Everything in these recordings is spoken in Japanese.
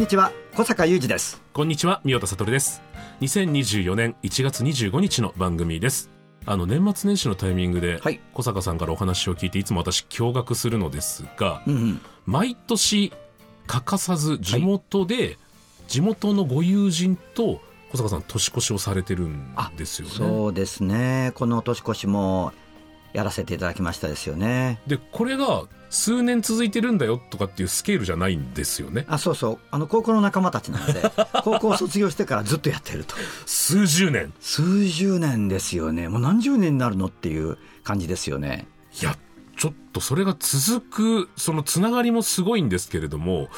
にちは小坂雄二ですこんにちは、宮田悟です。2024年1月25日の番組です。あの、年末年始のタイミングで、はい小坂さんからお話を聞いて、いつも私驚愕するのですが、うんうん毎年欠かさず地元で、地元のご友人と小坂さん年越しをされてるんですよね。そうですねこの年越しもやらせていただきましたですよねで、これが数年続いてるんだよとかっていうスケールじゃないんですよね。あそうそうあの高校の仲間たちなので 高校を卒業してからずっとやってると数十年。数十年ですよねもう何十年になるのっていう感じですよねいや、ちょっとそれが続く、そのつながりもすごいんですけれども、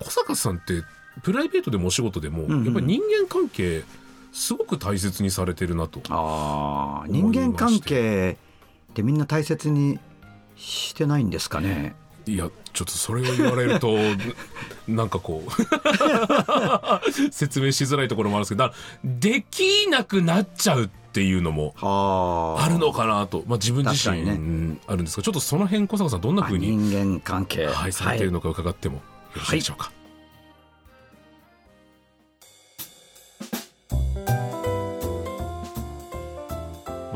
小坂さんって、プライベートでもお仕事でも、やっぱり人間関係、すごく大切にされてるなと。ああ人間関係ってみんな大切にしてないんですかね？いや、ちょっとそれを言われると、なんかこう、説明しづらいところもあるんですけど、できなくなっちゃうっていうのもはあ。るのかなと、まあ自分自身、確かにうんあるんですが、ちょっとその辺小坂さんどんな風に、人間関係。はい、されているのか伺ってもよろしいでしょうか。ま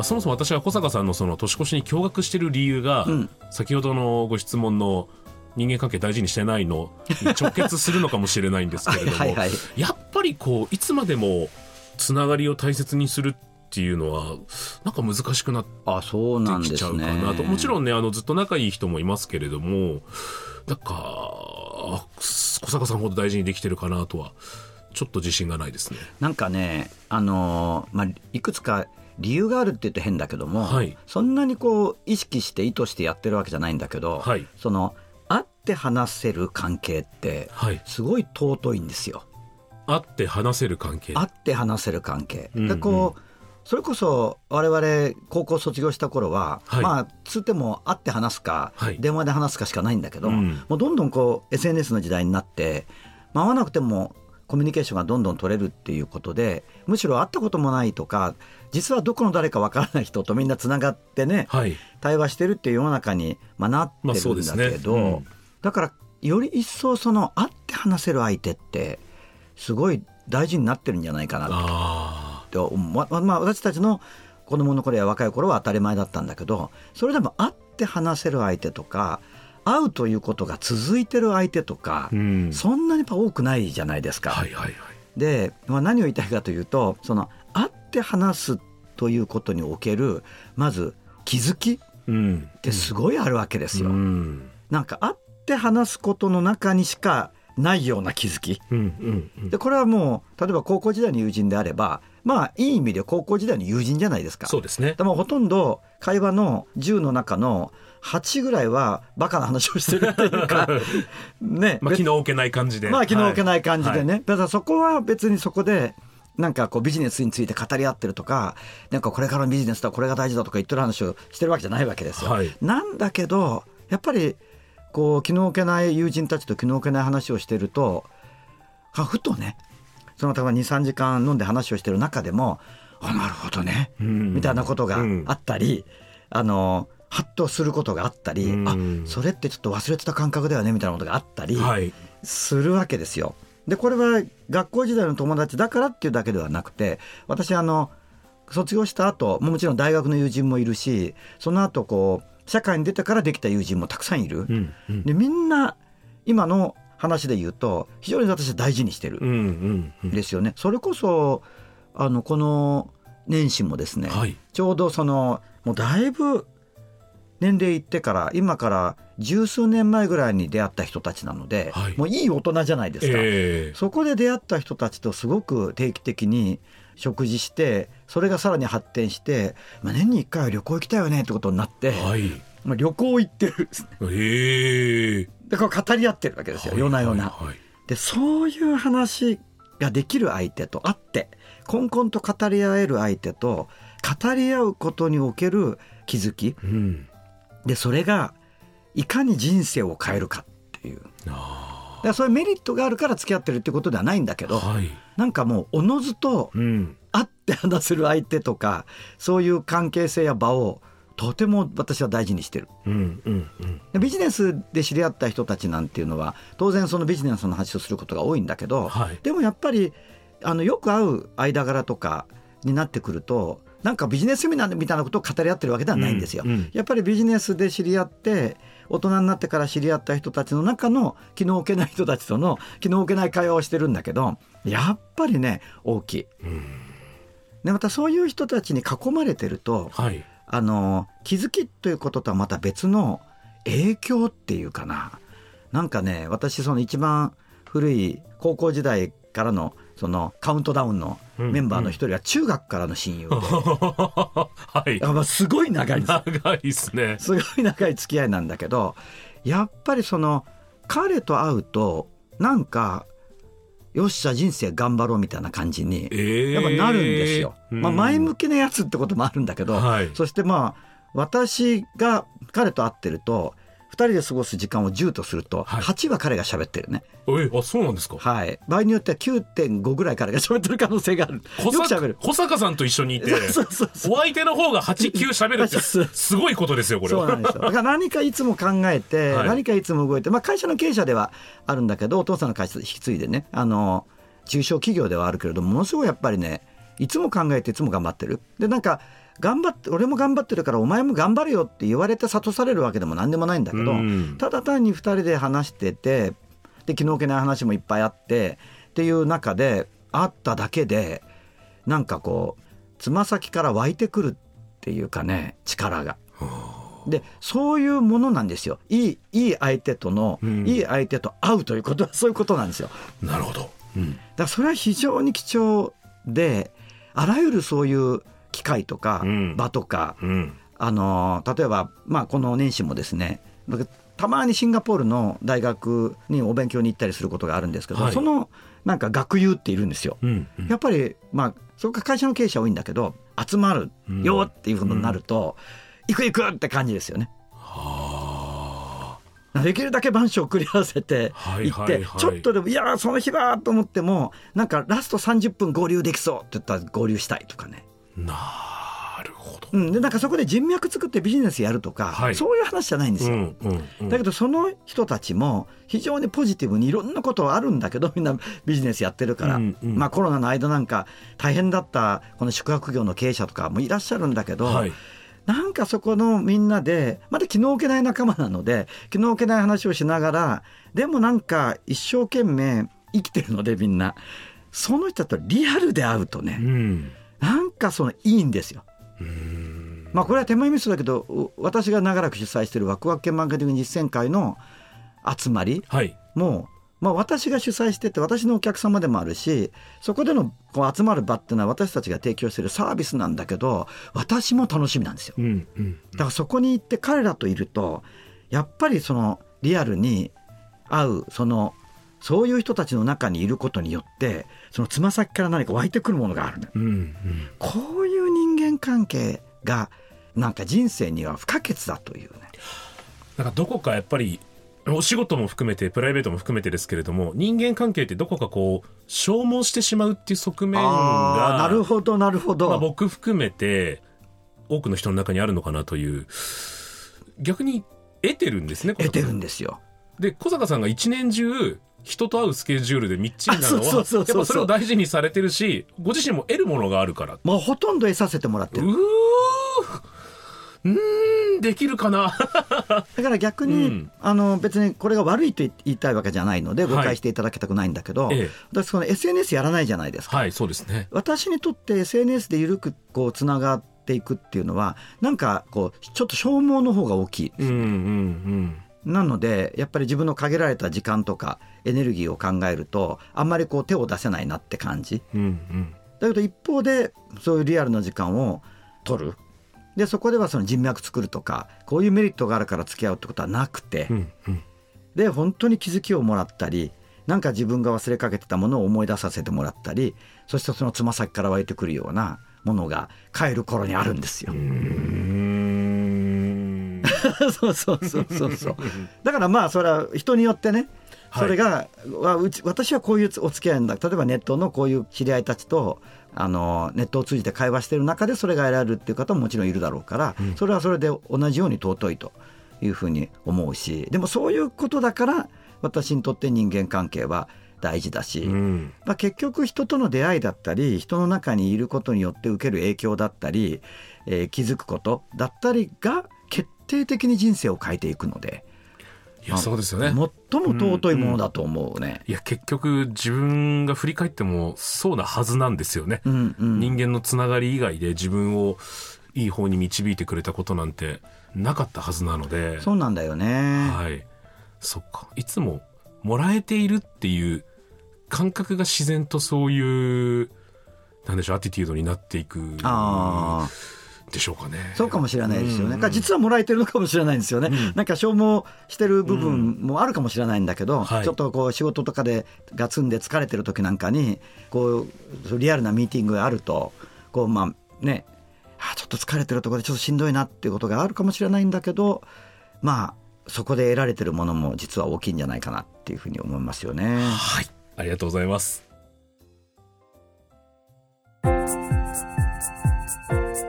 あ、そもそも私は小坂さんのその年越しに驚愕している理由が、うん。先ほどのご質問の人間関係大事にしてないのに直結するのかもしれないんですけれどもはいはいやっぱりこういつまでもつながりを大切にするっていうのはなんか難しくなってあそうなんきちゃうかなと、もちろんねあのずっと仲いい人もいますけれどもなんかあ小坂さんほど大事にできてるかなとはちょっと自信がないですね。なんかね、あのーまあ、いくつか理由があるって言うと変だけども、はい。そんなにこう意識して意図してやってるわけじゃないんだけど、はい。その会って話せる関係ってはい、すごい尊いんですよ。会って話せる関係。会って話せる関係。うんうん。でこうそれこそ我々高校卒業した頃は、はい。まあつっても会って話すか、はい。電話で話すかしかないんだけど、うん。もうどんどんこう SNS の時代になって、まあ、会わなくてもコミュニケーションがどんどん取れるっていうことでむしろ会ったこともないとか実はどこの誰かわからない人とみんなつながってねはい。対話してるっていう世の中に、まあ、なってるんだけど、うん。だからより一層その会って話せる相手ってすごい大事になってるんじゃないかなあとままあ私たちの子供の頃や若い頃は当たり前だったんだけどそれでも会って話せる相手とか会うということが続いてる相手とか、ーうんそんなにやっぱ多くないじゃないですか。はいはいはいで、まあ、何を言いたいかというとその会って話すということにおけるまず気づきっうんてすごいあるわけですよ。うんなんか会って話すことの中にしかないような気づき。うんうんうんでこれはもう例えば高校時代の友人であればまあいい意味で高校時代の友人じゃないですか。そうですねでもほとんど会話の10の中の8ぐらいはバカな話をしてるっていうか ね、まあ気の置けない感じで。まあ気の置けない感じでね、はい。だからそこは別にそこでなんかこうビジネスについて語り合ってるとかなんかこれからのビジネスだこれが大事だとか言ってる話をしてるわけじゃないわけですよ。はい。なんだけどやっぱりこう気の置けない友人たちと気の置けない話をしてるとあふとねその例えば23時間飲んで話をしてる中でもあなるほどね、うん。みたいなことがあったり、あのハッとすることがあったり、うん。あそれってちょっと忘れてた感覚だよねみたいなことがあったり、はい。するわけですよ。でこれは学校時代の友達だからっていうだけではなくて私あの卒業した後もちろん大学の友人もいるしその後こう社会に出てからできた友人もたくさんいる。うんうん。でみんな今の話で言うと非常に私は大事にしてるうんうんうんん。ですよね。それこそあのこの年始もですね、はい。ちょうどそのもうだいぶ年齢いってから今から十数年前ぐらいに出会った人たちなので、はい。もういい大人じゃないですか、ええ。そこで出会った人たちとすごく定期的に食事してそれがさらに発展して、まあ、年に1回は旅行行きたいよねってことになって、はい。まあ、旅行行ってるんですね。ええ。でこれ語り合ってるわけですよ、夜な夜な。でそういう話ができる相手と会ってこんこんと語り合える相手と語り合うことにおける気づき。うん。でそれがいかに人生を変えるかっていう。だあからそういうメリットがあるから付き合ってるってことではないんだけど、ーはい。なんかもうおのずとうん。会って話せる相手とかそういう関係性や場をとても私は大事にしてる。うんうんうん。でビジネスで知り合った人たちなんていうのは当然そのビジネスの話をすることが多いんだけど、はい。でもやっぱりあのよく会う間柄とかになってくるとなんかビジネスセミナーみたいなことを語り合ってるわけではないんですよ。うんうんやっぱりビジネスで知り合って大人になってから知り合った人たちの中の気の置けない人たちとの気の置けない会話をしてるんだけどやっぱりね大きい。でまたそういう人たちに囲まれてるとはいあの気づきということとはまた別の影響っていうかななんかね私その一番古い高校時代からのそのカウントダウンのメンバーの一人は中学からの親友で、はい。あまあすごい長い長いですね。すごい長い付き合いなんだけどやっぱりその彼と会うとなんかよっしゃ人生頑張ろうみたいな感じにええやっぱなるんですよ。まあ、前向きなやつってこともあるんだけど、はい。そしてまあ私が彼と会ってると2人で過ごす時間を10とするとはい8は彼が喋ってるね。えあそうなんですか？はい、場合によっては9.5ぐらい彼が喋ってる可能性がある。よく喋る。小坂さんと一緒にいて そうそうそうお相手の方が89喋るって すごいことですよこれそうなんですよ。だから何かいつも考えて、はい何かいつも動いて、まあ会社の経営者ではあるんだけど、お父さんの会社引き継いでね、あの、中小企業ではあるけれども、ものすごいやっぱりね、いつも考えていつも頑張ってる。で、なんか、頑張って、俺も頑張ってるからお前も頑張れよって言われて諭されるわけでも何でもないんだけどうん、ただ単に2人で話してて、で、気の置けない話もいっぱいあって、っていう中で、会っただけで、なんかこう、つま先から湧いてくるっていうかね、力が。でそういうものなんですよ。いいいい相手との、うん。いい相手と会うということはそういうことなんですよ。だかなるほど、うん、らそれは非常に貴重であらゆるそういう機会とか、うん。場とかうん。あの例えば、まあ、この年始もですね僕たまにシンガポールの大学にお勉強に行ったりすることがあるんですけど、はい。そのなんか学友っているんですよ。うんうん。やっぱりまあそこが会社の経営者多いんだけど集まるよっていうふうになると、行く行くって感じですよね。はできるだけ番書を繰り合わせてはい行って、ちょっとでもいやーその日はと思ってもなんかラスト30分合流できそうって言ったら合流したいとかね、あなるほど。うん、でなんかそこで人脈作ってビジネスやるとか、はい。そういう話じゃないんですよ。うんうんうん。だけどその人たちも非常にポジティブにいろんなことはあるんだけど みんなビジネスやってるから、うんうん。まあコロナの間なんか大変だったこの宿泊業の経営者とかもいらっしゃるんだけど、はい。なんかそこのみんなでまだ気の置けない仲間なので気の置けない話をしながらでもなんか一生懸命生きてるのでみんな。その人とリアルで会うとうねんなんかそのいいんですよ。うんまあこれは手前ミスだけどう私が長らく主催してるワクワク系マーケティング実践会の集まりはいもまあ、私が主催してて私のお客様でもあるしそこでのこう集まる場っていうのは私たちが提供してるサービスなんだけど私も楽しみなんですよ。うんうんだからそこに行って彼らといるとやっぱりそのリアルに会うそのそういう人たちの中にいることによってそのつま先から何か湧いてくるものがあるうんうんこういう人間関係がなんか人生には不可欠だというね。なんかどこかやっぱりお仕事も含めてプライベートも含めてですけれども人間関係ってどこかこう消耗してしまうっていう側面あがあなるほどなるほど。まあ、僕含めて多くの人の中にあるのかなという逆に得てるんですね得てるんでですよ。で小坂さんが一年中人と会うスケジュールでみっちりなのはあそうそうそうそう。やっぱそれを大事にされてるしご自身も得るものがあるから。もうほとんど得させてもらってる。うー。うーんできるかな。だから逆に、うん。あの別にこれが悪いと言いたいわけじゃないので誤はい。解していただきたくないんだけど、ええ。私その SNS やらないじゃないですか。はいそうですね私にとって SNS で緩くこうつながっていくっていうのはなんかこうちょっと消耗の方が大きい。うんうん。なのでやっぱり自分の限られた時間とかエネルギーを考えるとあんまりこう手を出せないなって感じ。うんうんだけど一方でそういうリアルな時間を取る。でそこではその人脈作るとかこういうメリットがあるから付き合うってことはなくて、うんうんで本当に気づきをもらったりなんか自分が忘れかけてたものを思い出させてもらったりそしてそのつま先から湧いてくるようなものが帰る頃にあるんですよ。うん そうそうそうそうそう。だからまあそれは人によってねそれが、わうち私はこういうお付き合いなんだ。例えばネットのこういう知り合いたちとあのネットを通じて会話してる中でそれが得られるっていう方ももちろんいるだろうから、それはそれで同じように尊いというふうに思うしでもそういうことだから私にとって人間関係は大事だし、うん。まあ、結局人との出会いだったり人の中にいることによって受ける影響だったり、えー気づくことだったりが決定的に人生を変えていくのでいやそうですよね。最も尊いものだと思うね。いや結局自分が振り返ってもそうなはずなんですよね、うんうん。人間のつながり以外で自分をいい方に導いてくれたことなんてなかったはずなので。そうなんだよね。はい。そっか。いつももらえているっていう感覚が自然とそういうなんでしょうアティテュードになっていくああでしょうかね。そうかもしれないですよね。うん。実はもらえてるのかもしれないんですよね。なんか消耗してる部分もあるかもしれないんだけど、はい。ちょっとこう仕事とかでガツンで疲れてる時なんかにこうリアルなミーティングがあるとこうまあね。あちょっと疲れてるところでちょっとしんどいなっていうことがあるかもしれないんだけどまあそこで得られてるものも実は大きいんじゃないかなっていうふうに思いますよね。はい。ありがとうございます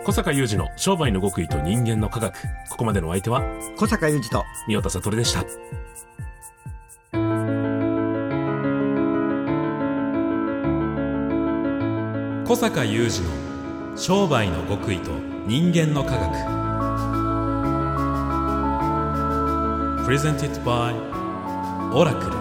小坂雄二の商売の極意と人間の科学。ここまでのお相手は小坂雄二と三代田悟でした。小坂雄二の商売の極意と人間の科学。Presented by オラクル